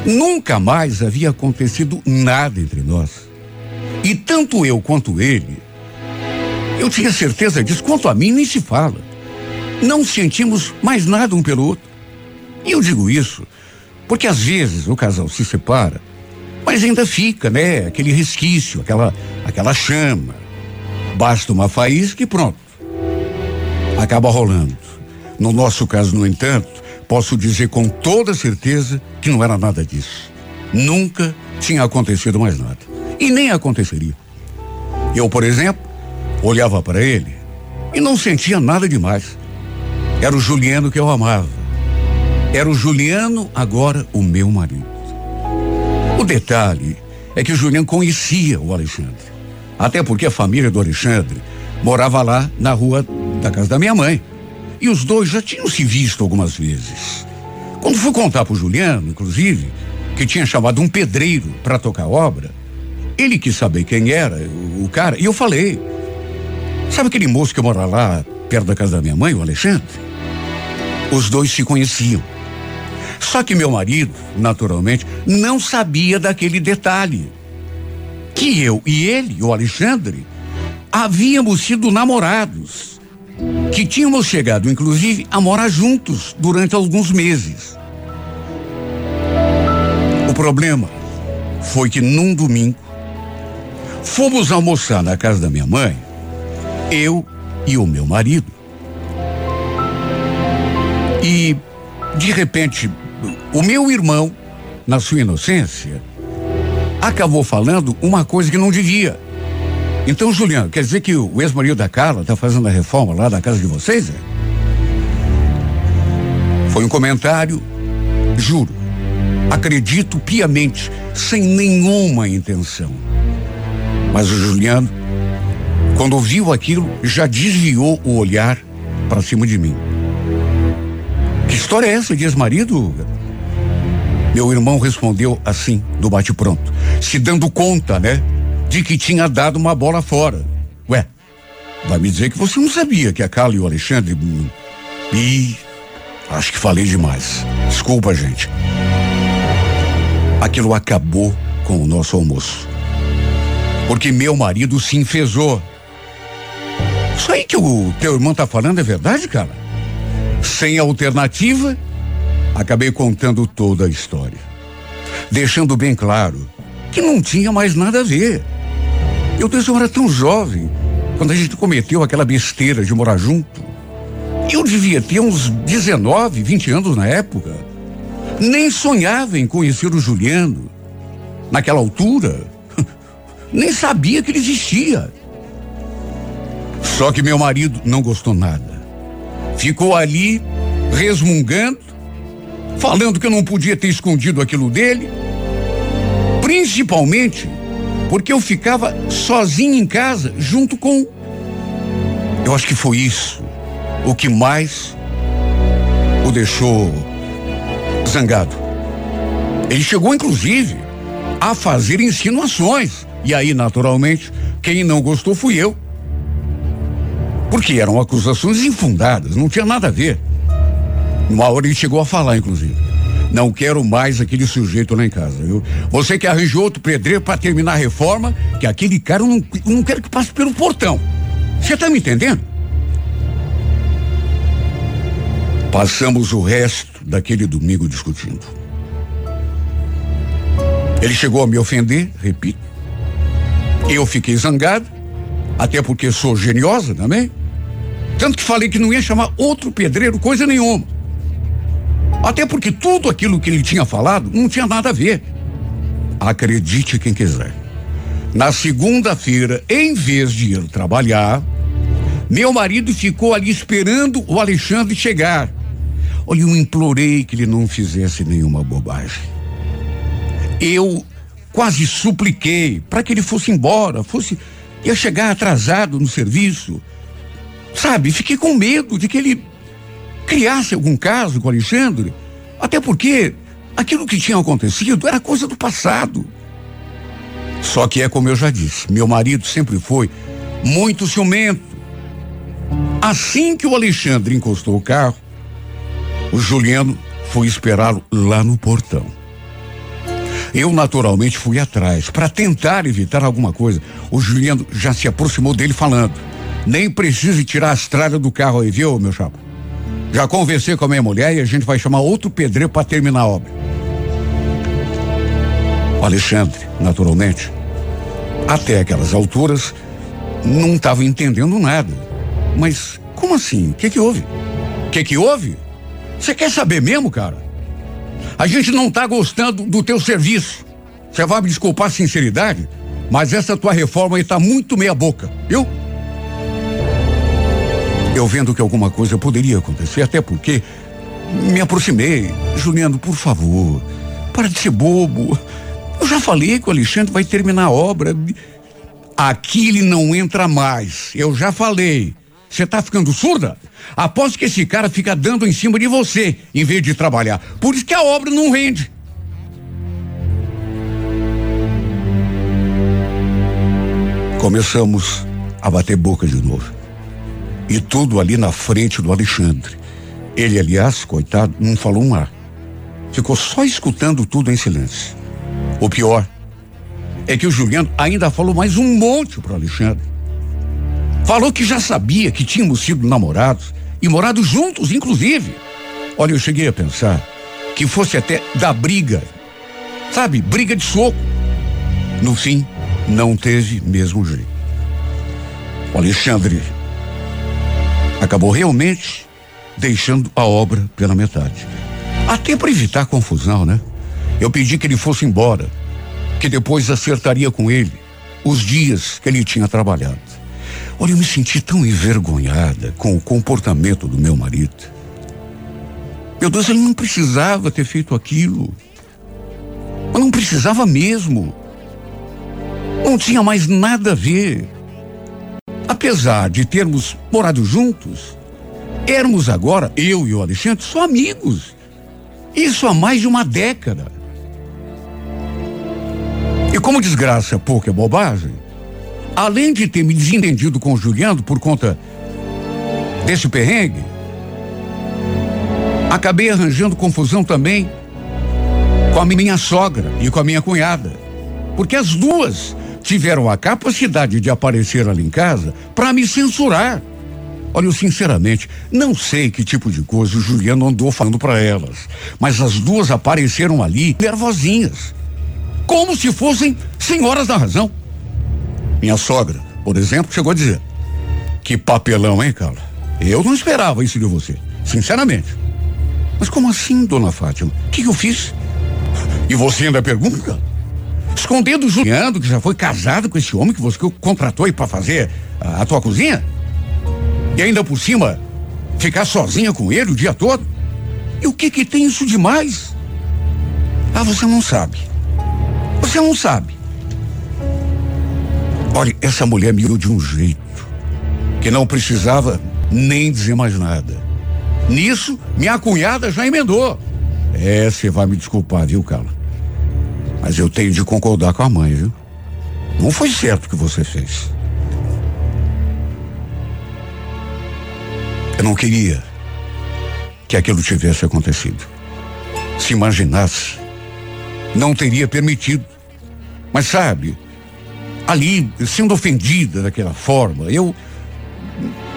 nunca mais havia acontecido nada entre nós. E tanto eu quanto ele, eu tinha certeza disso, quanto a mim nem se fala. Não sentimos mais nada um pelo outro. E eu digo isso porque às vezes o casal se separa, mas ainda fica, né? Aquele resquício, aquela, aquela chama. Basta uma faísca e pronto. Acaba rolando. No nosso caso, no entanto, posso dizer com toda certeza que não era nada disso. Nunca tinha acontecido mais nada. E nem aconteceria. Eu, por exemplo, olhava para ele e não sentia nada demais. Era o Juliano que eu amava. Era o Juliano, agora o meu marido. O detalhe é que o Juliano conhecia o Alexandre. Até porque a família do Alexandre morava lá na rua da casa da minha mãe. E os dois já tinham se visto algumas vezes. Quando fui contar pro Juliano, inclusive, que tinha chamado um pedreiro para tocar obra, ele quis saber quem era o, o cara, e eu falei. Sabe aquele moço que mora lá, perto da casa da minha mãe, o Alexandre? Os dois se conheciam. Só que meu marido, naturalmente, não sabia daquele detalhe. Que eu e ele, o Alexandre, havíamos sido namorados. Que tínhamos chegado, inclusive, a morar juntos durante alguns meses. O problema foi que num domingo, fomos almoçar na casa da minha mãe, eu e o meu marido. E, de repente, o meu irmão, na sua inocência, acabou falando uma coisa que não devia. Então, Juliano, quer dizer que o ex-marido da Carla está fazendo a reforma lá da casa de vocês? É? Foi um comentário, juro, acredito piamente, sem nenhuma intenção. Mas o Juliano, quando ouviu aquilo, já desviou o olhar para cima de mim. Que história é essa de ex-marido? Meu irmão respondeu assim, do bate-pronto, se dando conta, né, de que tinha dado uma bola fora. Ué, vai me dizer que você não sabia que a Carla e o Alexandre. Hum, Ih, acho que falei demais. Desculpa, gente. Aquilo acabou com o nosso almoço. Porque meu marido se enfesou. Isso aí que o teu irmão tá falando é verdade, cara? Sem alternativa, acabei contando toda a história. Deixando bem claro que não tinha mais nada a ver. Eu desde eu era tão jovem, quando a gente cometeu aquela besteira de morar junto. Eu devia ter uns 19, 20 anos na época. Nem sonhava em conhecer o Juliano. Naquela altura, nem sabia que ele existia. Só que meu marido não gostou nada. Ficou ali resmungando, falando que eu não podia ter escondido aquilo dele, principalmente porque eu ficava sozinho em casa junto com. Eu acho que foi isso o que mais o deixou zangado. Ele chegou, inclusive, a fazer insinuações. E aí, naturalmente, quem não gostou fui eu. Porque eram acusações infundadas, não tinha nada a ver. Uma hora ele chegou a falar, inclusive. Não quero mais aquele sujeito lá em casa, viu? Você que arranjou outro pedreiro para terminar a reforma, que aquele cara não, não quero que passe pelo portão. Você tá me entendendo? Passamos o resto daquele domingo discutindo. Ele chegou a me ofender, repito. Eu fiquei zangado, até porque sou geniosa também. Tanto que falei que não ia chamar outro pedreiro, coisa nenhuma. Até porque tudo aquilo que ele tinha falado não tinha nada a ver. Acredite quem quiser. Na segunda-feira, em vez de ir trabalhar, meu marido ficou ali esperando o Alexandre chegar. Olha, eu implorei que ele não fizesse nenhuma bobagem. Eu quase supliquei para que ele fosse embora, fosse ia chegar atrasado no serviço. Sabe, fiquei com medo de que ele criasse algum caso com Alexandre, até porque aquilo que tinha acontecido era coisa do passado. Só que é como eu já disse, meu marido sempre foi muito ciumento. Assim que o Alexandre encostou o carro, o Juliano foi esperá-lo lá no portão. Eu naturalmente fui atrás para tentar evitar alguma coisa. O Juliano já se aproximou dele falando: "Nem precisa tirar as tralhas do carro aí, viu, meu chapa? Já conversei com a minha mulher e a gente vai chamar outro pedreiro para terminar a obra." O Alexandre, naturalmente, até aquelas alturas, não estava entendendo nada. Mas como assim? O que que houve? O que que houve? Você quer saber mesmo, cara? A gente não tá gostando do teu serviço. Você vai me desculpar a sinceridade, mas essa tua reforma aí tá muito meia boca, viu? Eu vendo que alguma coisa poderia acontecer, até porque me aproximei. Juliano, por favor, para de ser bobo. Eu já falei que o Alexandre vai terminar a obra. Aqui ele não entra mais. Eu já falei. Você tá ficando surda? Aposto que esse cara fica dando em cima de você, em vez de trabalhar. Por isso que a obra não rende. Começamos a bater boca de novo. E tudo ali na frente do Alexandre. Ele, aliás, coitado, não falou um ar. Ficou só escutando tudo em silêncio. O pior é que o Juliano ainda falou mais um monte pro Alexandre. Falou que já sabia que tínhamos sido namorados e morado juntos, inclusive. Olha, eu cheguei a pensar que fosse até da briga. Sabe, briga de soco. No fim, não teve mesmo jeito. O Alexandre acabou realmente deixando a obra pela metade. Até para evitar confusão, né? Eu pedi que ele fosse embora, que depois acertaria com ele os dias que ele tinha trabalhado. Olha, eu me senti tão envergonhada com o comportamento do meu marido. Meu Deus, ele não precisava ter feito aquilo. Mas não precisava mesmo. Não tinha mais nada a ver. Apesar de termos morado juntos, éramos agora, eu e o Alexandre, só amigos. Isso há mais de uma década. E como desgraça pouca é bobagem, além de ter me desentendido com o Juliano por conta desse perrengue, acabei arranjando confusão também com a minha sogra e com a minha cunhada. Porque as duas tiveram a capacidade de aparecer ali em casa para me censurar. Olha, eu sinceramente não sei que tipo de coisa o Juliano andou falando para elas, mas as duas apareceram ali nervosinhas, como se fossem senhoras da razão. Minha sogra, por exemplo, chegou a dizer: Que papelão, hein, Carla? Eu não esperava isso de você, sinceramente. Mas como assim, dona Fátima? O que, que eu fiz? E você ainda pergunta? Escondendo o Juliano, que já foi casado com esse homem que você contratou aí para fazer a, a tua cozinha? E ainda por cima, ficar sozinha com ele o dia todo? E o que que tem isso demais? Ah, você não sabe. Você não sabe. Olha, essa mulher me de um jeito que não precisava nem dizer mais nada. Nisso, minha cunhada já emendou. É, você vai me desculpar, viu, Carla? Mas eu tenho de concordar com a mãe, viu? Não foi certo o que você fez. Eu não queria que aquilo tivesse acontecido. Se imaginasse, não teria permitido. Mas sabe, ali, sendo ofendida daquela forma, eu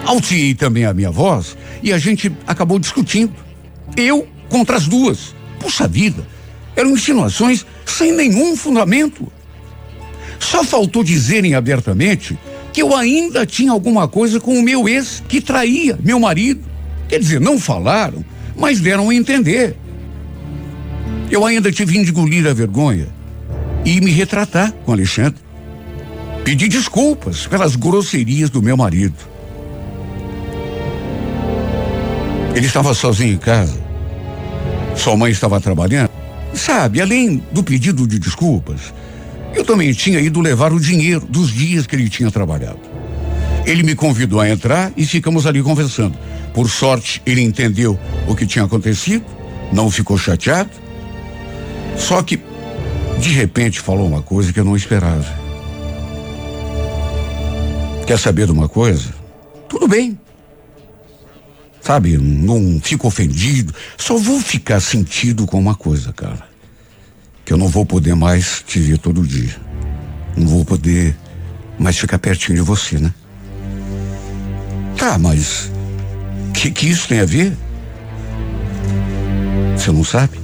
alteei também a minha voz e a gente acabou discutindo. Eu contra as duas. Puxa vida, eram insinuações sem nenhum fundamento. Só faltou dizerem abertamente que eu ainda tinha alguma coisa com o meu ex que traía meu marido. Quer dizer, não falaram, mas deram a entender. Eu ainda tive de engolir a vergonha e me retratar com Alexandre. Pedi desculpas pelas grosserias do meu marido. Ele estava sozinho em casa. Sua mãe estava trabalhando. Sabe, além do pedido de desculpas, eu também tinha ido levar o dinheiro dos dias que ele tinha trabalhado. Ele me convidou a entrar e ficamos ali conversando. Por sorte, ele entendeu o que tinha acontecido, não ficou chateado. Só que, de repente, falou uma coisa que eu não esperava. Quer saber de uma coisa? Tudo bem. Sabe, não fico ofendido. Só vou ficar sentido com uma coisa, cara. Que eu não vou poder mais te ver todo dia. Não vou poder mais ficar pertinho de você, né? Tá, mas o que, que isso tem a ver? Você não sabe?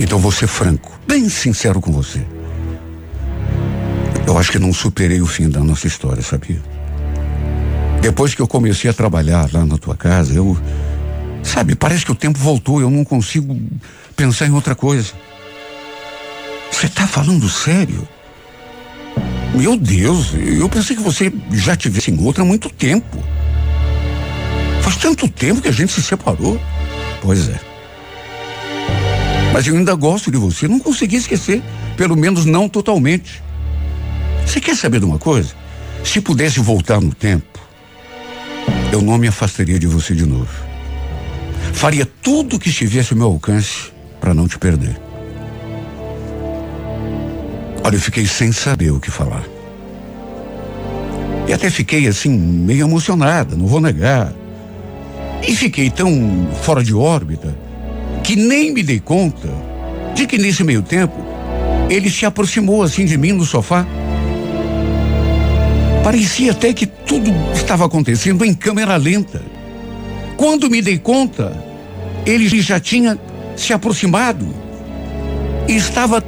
Então vou ser franco, bem sincero com você. Eu acho que não superei o fim da nossa história, sabia? Depois que eu comecei a trabalhar lá na tua casa, eu Sabe, parece que o tempo voltou, eu não consigo pensar em outra coisa. Você está falando sério? Meu Deus, eu pensei que você já tivesse em outra há muito tempo. Faz tanto tempo que a gente se separou. Pois é. Mas eu ainda gosto de você, não consegui esquecer, pelo menos não totalmente. Você quer saber de uma coisa? Se pudesse voltar no tempo, eu não me afastaria de você de novo. Faria tudo o que estivesse ao meu alcance para não te perder. Olha, eu fiquei sem saber o que falar. E até fiquei assim, meio emocionada, não vou negar. E fiquei tão fora de órbita que nem me dei conta de que nesse meio tempo ele se aproximou assim de mim no sofá. Parecia até que tudo estava acontecendo em câmera lenta. Quando me dei conta, ele já tinha se aproximado e estava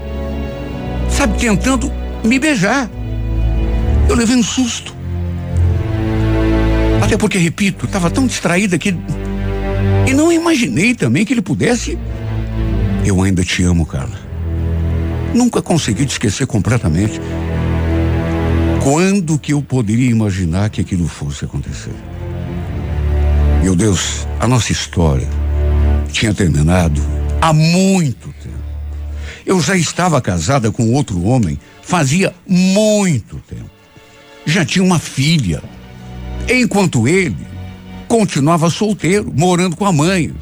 sabe, tentando me beijar. Eu levei um susto. Até porque, repito, estava tão distraída que. E não imaginei também que ele pudesse. Eu ainda te amo, Carla. Nunca consegui te esquecer completamente. Quando que eu poderia imaginar que aquilo fosse acontecer? Meu Deus, a nossa história tinha terminado há muito eu já estava casada com outro homem fazia muito tempo. Já tinha uma filha. Enquanto ele continuava solteiro, morando com a mãe.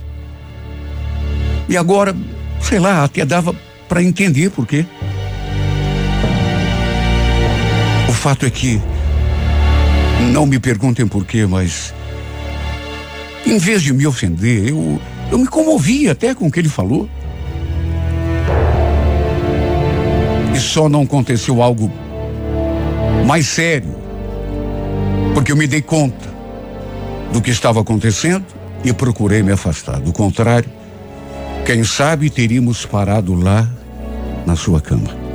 E agora, sei lá, até dava para entender por quê. Fato é que, não me perguntem por quê, mas em vez de me ofender, eu, eu me comovi até com o que ele falou. E só não aconteceu algo mais sério, porque eu me dei conta do que estava acontecendo e procurei me afastar. Do contrário, quem sabe teríamos parado lá na sua cama.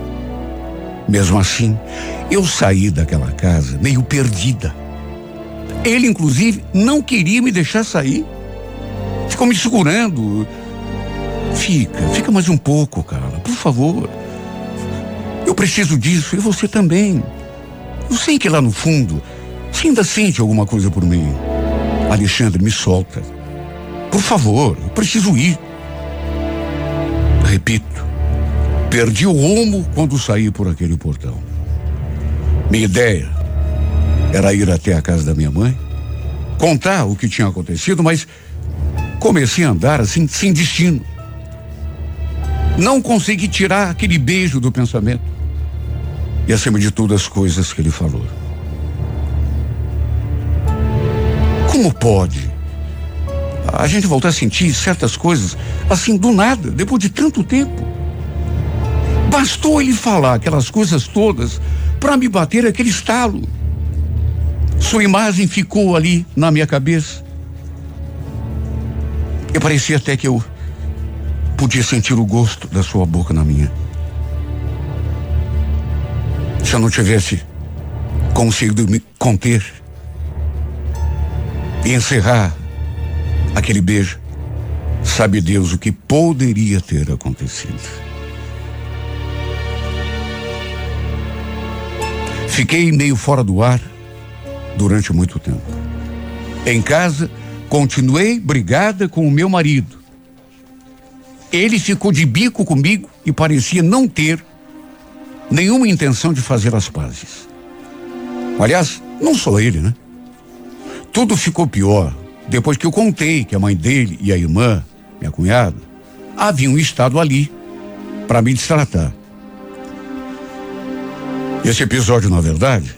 Mesmo assim, eu saí daquela casa meio perdida. Ele, inclusive, não queria me deixar sair. Ficou me segurando. Fica, fica mais um pouco, Carla, por favor. Eu preciso disso e você também. Eu sei que lá no fundo você ainda sente alguma coisa por mim. Alexandre, me solta. Por favor, eu preciso ir. Repito, perdi o rumo quando saí por aquele portão. Minha ideia era ir até a casa da minha mãe, contar o que tinha acontecido, mas comecei a andar assim, sem destino. Não consegui tirar aquele beijo do pensamento e, acima de tudo, as coisas que ele falou. Como pode a gente voltar a sentir certas coisas assim do nada, depois de tanto tempo? Bastou ele falar aquelas coisas todas para me bater aquele estalo. Sua imagem ficou ali na minha cabeça. E parecia até que eu podia sentir o gosto da sua boca na minha se eu não tivesse conseguido me conter e encerrar aquele beijo, sabe Deus o que poderia ter acontecido. Fiquei meio fora do ar durante muito tempo. Em casa, continuei brigada com o meu marido. Ele ficou de bico comigo e parecia não ter nenhuma intenção de fazer as pazes. Aliás, não só ele, né? Tudo ficou pior depois que eu contei que a mãe dele e a irmã, minha cunhada, haviam estado ali para me destratar. Esse episódio, na verdade,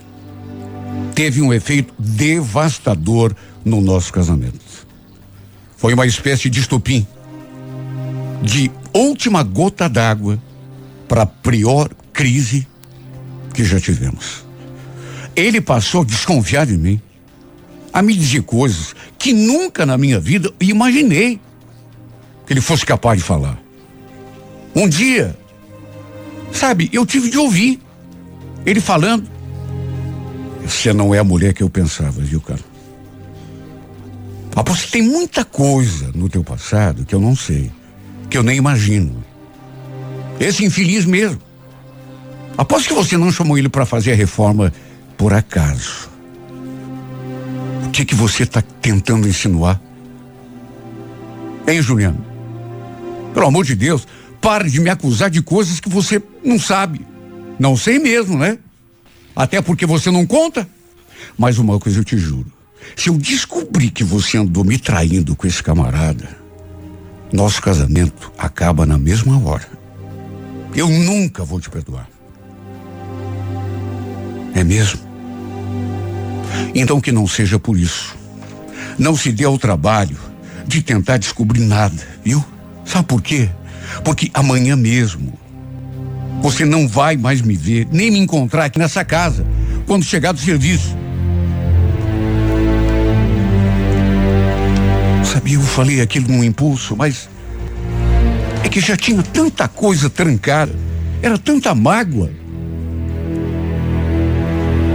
teve um efeito devastador no nosso casamento. Foi uma espécie de estupim, de última gota d'água para a pior crise que já tivemos. Ele passou a desconfiar de mim, a me dizer coisas que nunca na minha vida imaginei que ele fosse capaz de falar. Um dia, sabe, eu tive de ouvir ele falando. Você não é a mulher que eu pensava, viu, cara? Aposto que tem muita coisa no teu passado que eu não sei, que eu nem imagino. Esse infeliz mesmo. Aposto que você não chamou ele para fazer a reforma por acaso. O que que você está tentando insinuar? Hein, Juliano? Pelo amor de Deus, pare de me acusar de coisas que você não sabe. Não sei mesmo, né? Até porque você não conta. Mas uma coisa eu te juro. Se eu descobrir que você andou me traindo com esse camarada, nosso casamento acaba na mesma hora. Eu nunca vou te perdoar. É mesmo? Então que não seja por isso. Não se dê ao trabalho de tentar descobrir nada, viu? Sabe por quê? Porque amanhã mesmo você não vai mais me ver, nem me encontrar aqui nessa casa quando chegar do serviço. Sabia, eu falei aquilo num impulso, mas é que já tinha tanta coisa trancada, era tanta mágoa.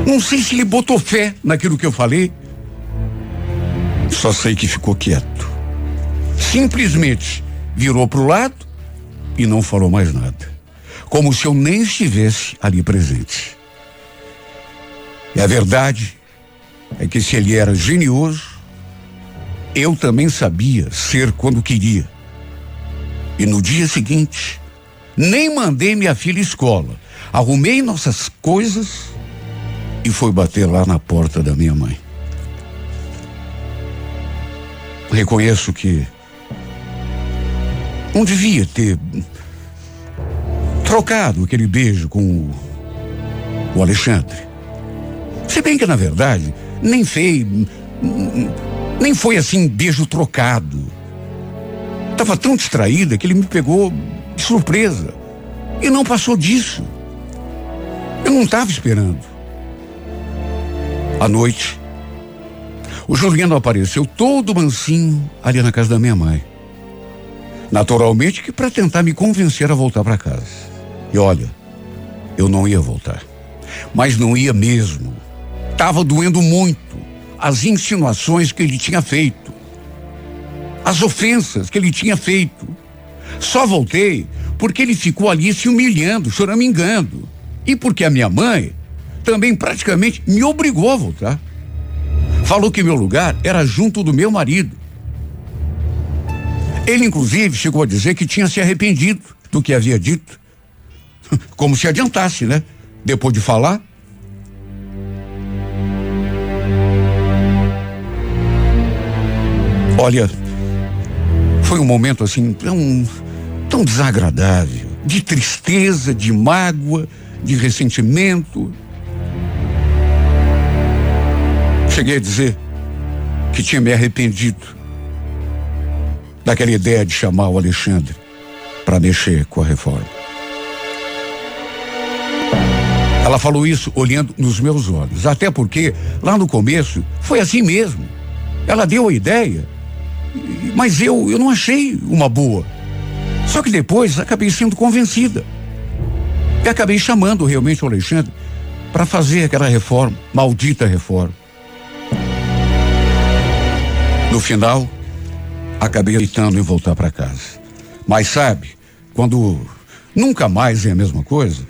Não sei se ele botou fé naquilo que eu falei. Só sei que ficou quieto. Simplesmente virou para o lado e não falou mais nada. Como se eu nem estivesse ali presente. E a verdade é que se ele era genioso, eu também sabia ser quando queria. E no dia seguinte, nem mandei minha filha à escola. Arrumei nossas coisas e fui bater lá na porta da minha mãe. Reconheço que não devia ter trocado aquele beijo com o, o Alexandre. Se bem que, na verdade, nem fez. Nem foi assim beijo trocado. Estava tão distraída que ele me pegou de surpresa. E não passou disso. Eu não estava esperando. À noite, o Juliano apareceu todo mansinho ali na casa da minha mãe. Naturalmente que para tentar me convencer a voltar para casa. E olha, eu não ia voltar. Mas não ia mesmo. Tava doendo muito as insinuações que ele tinha feito. As ofensas que ele tinha feito. Só voltei porque ele ficou ali se humilhando, choramingando. E porque a minha mãe também praticamente me obrigou a voltar. Falou que meu lugar era junto do meu marido. Ele, inclusive, chegou a dizer que tinha se arrependido do que havia dito. Como se adiantasse, né? Depois de falar. Olha, foi um momento assim tão, tão desagradável, de tristeza, de mágoa, de ressentimento. Cheguei a dizer que tinha me arrependido daquela ideia de chamar o Alexandre para mexer com a reforma. Ela falou isso olhando nos meus olhos, até porque lá no começo foi assim mesmo. Ela deu a ideia, mas eu eu não achei uma boa. Só que depois acabei sendo convencida. E acabei chamando realmente o Alexandre para fazer aquela reforma, maldita reforma. No final, acabei aceitando em voltar para casa. Mas sabe, quando nunca mais é a mesma coisa,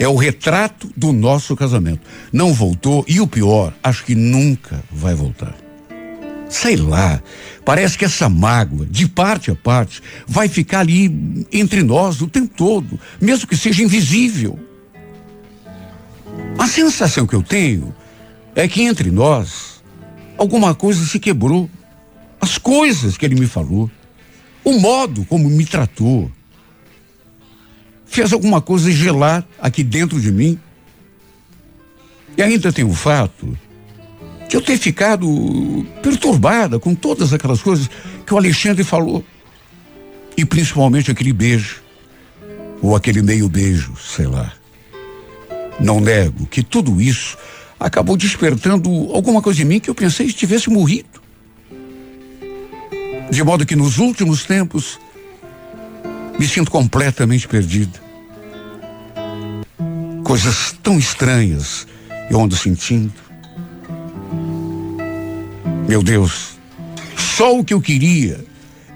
é o retrato do nosso casamento. Não voltou e o pior, acho que nunca vai voltar. Sei lá, parece que essa mágoa, de parte a parte, vai ficar ali entre nós o tempo todo, mesmo que seja invisível. A sensação que eu tenho é que entre nós alguma coisa se quebrou. As coisas que ele me falou, o modo como me tratou, fez alguma coisa gelar aqui dentro de mim. E ainda tem o fato de eu ter ficado perturbada com todas aquelas coisas que o Alexandre falou. E principalmente aquele beijo. Ou aquele meio beijo, sei lá. Não nego que tudo isso acabou despertando alguma coisa em mim que eu pensei que tivesse morrido. De modo que nos últimos tempos me sinto completamente perdido. Coisas tão estranhas eu ando sentindo. Meu Deus, Só o que eu queria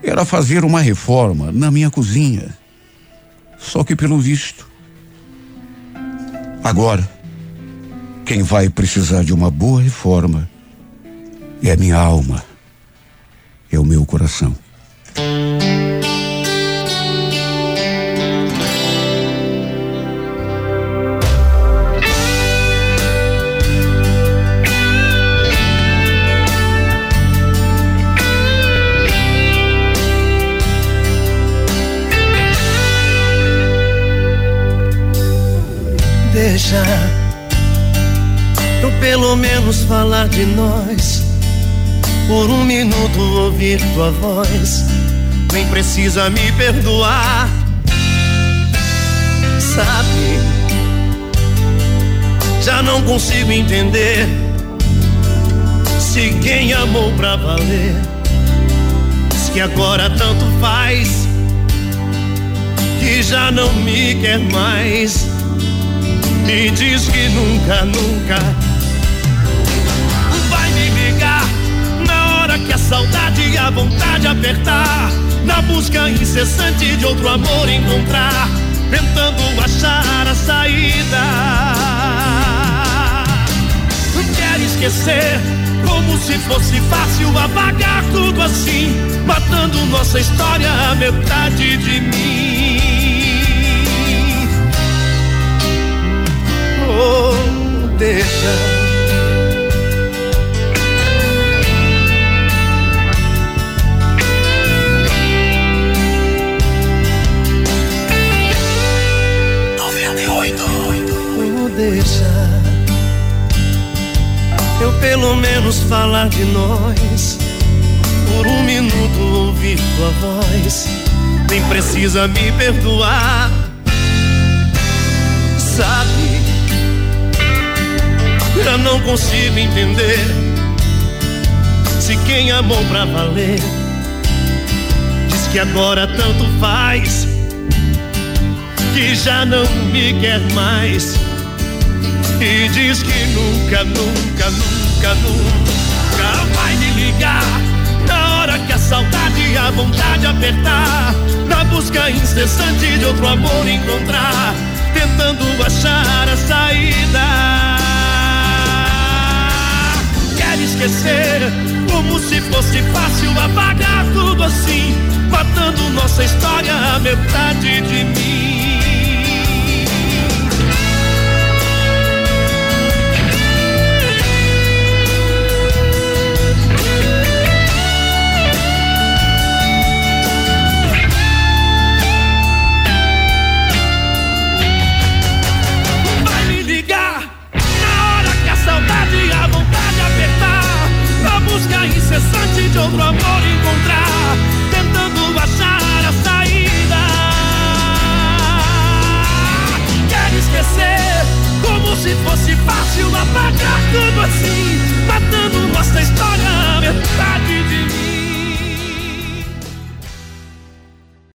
era fazer uma reforma na minha cozinha. Só que pelo visto, agora, quem vai precisar de uma boa reforma é a minha alma, é o meu coração. Pelo menos falar de nós. Por um minuto ouvir tua voz. Nem precisa me perdoar. Sabe, já não consigo entender. Se quem amou pra valer, diz que agora tanto faz. Que já não me quer mais me diz que nunca, nunca que a saudade e a vontade apertar. Na busca incessante de outro amor encontrar, tentando achar a saída. Quer esquecer como se fosse fácil apagar tudo assim, matando nossa história a metade de mim. oh, deixa. Falar de nós. Por um minuto ouvir tua voz. Nem precisa me perdoar. Sabe já não consigo entender se quem amou pra valer diz que agora tanto faz, que já não me quer mais e diz que nunca, nunca, nunca, nunca vai me ligar na hora que a saudade e a vontade apertar, na busca incessante de outro amor encontrar, tentando achar a saída esquecer. Como se fosse fácil apagar tudo assim, matando nossa história a metade de mim. de outro amor encontrar, tentando achar a saída. Quero esquecer, como se fosse fácil apagar tudo assim, matando nossa história metade.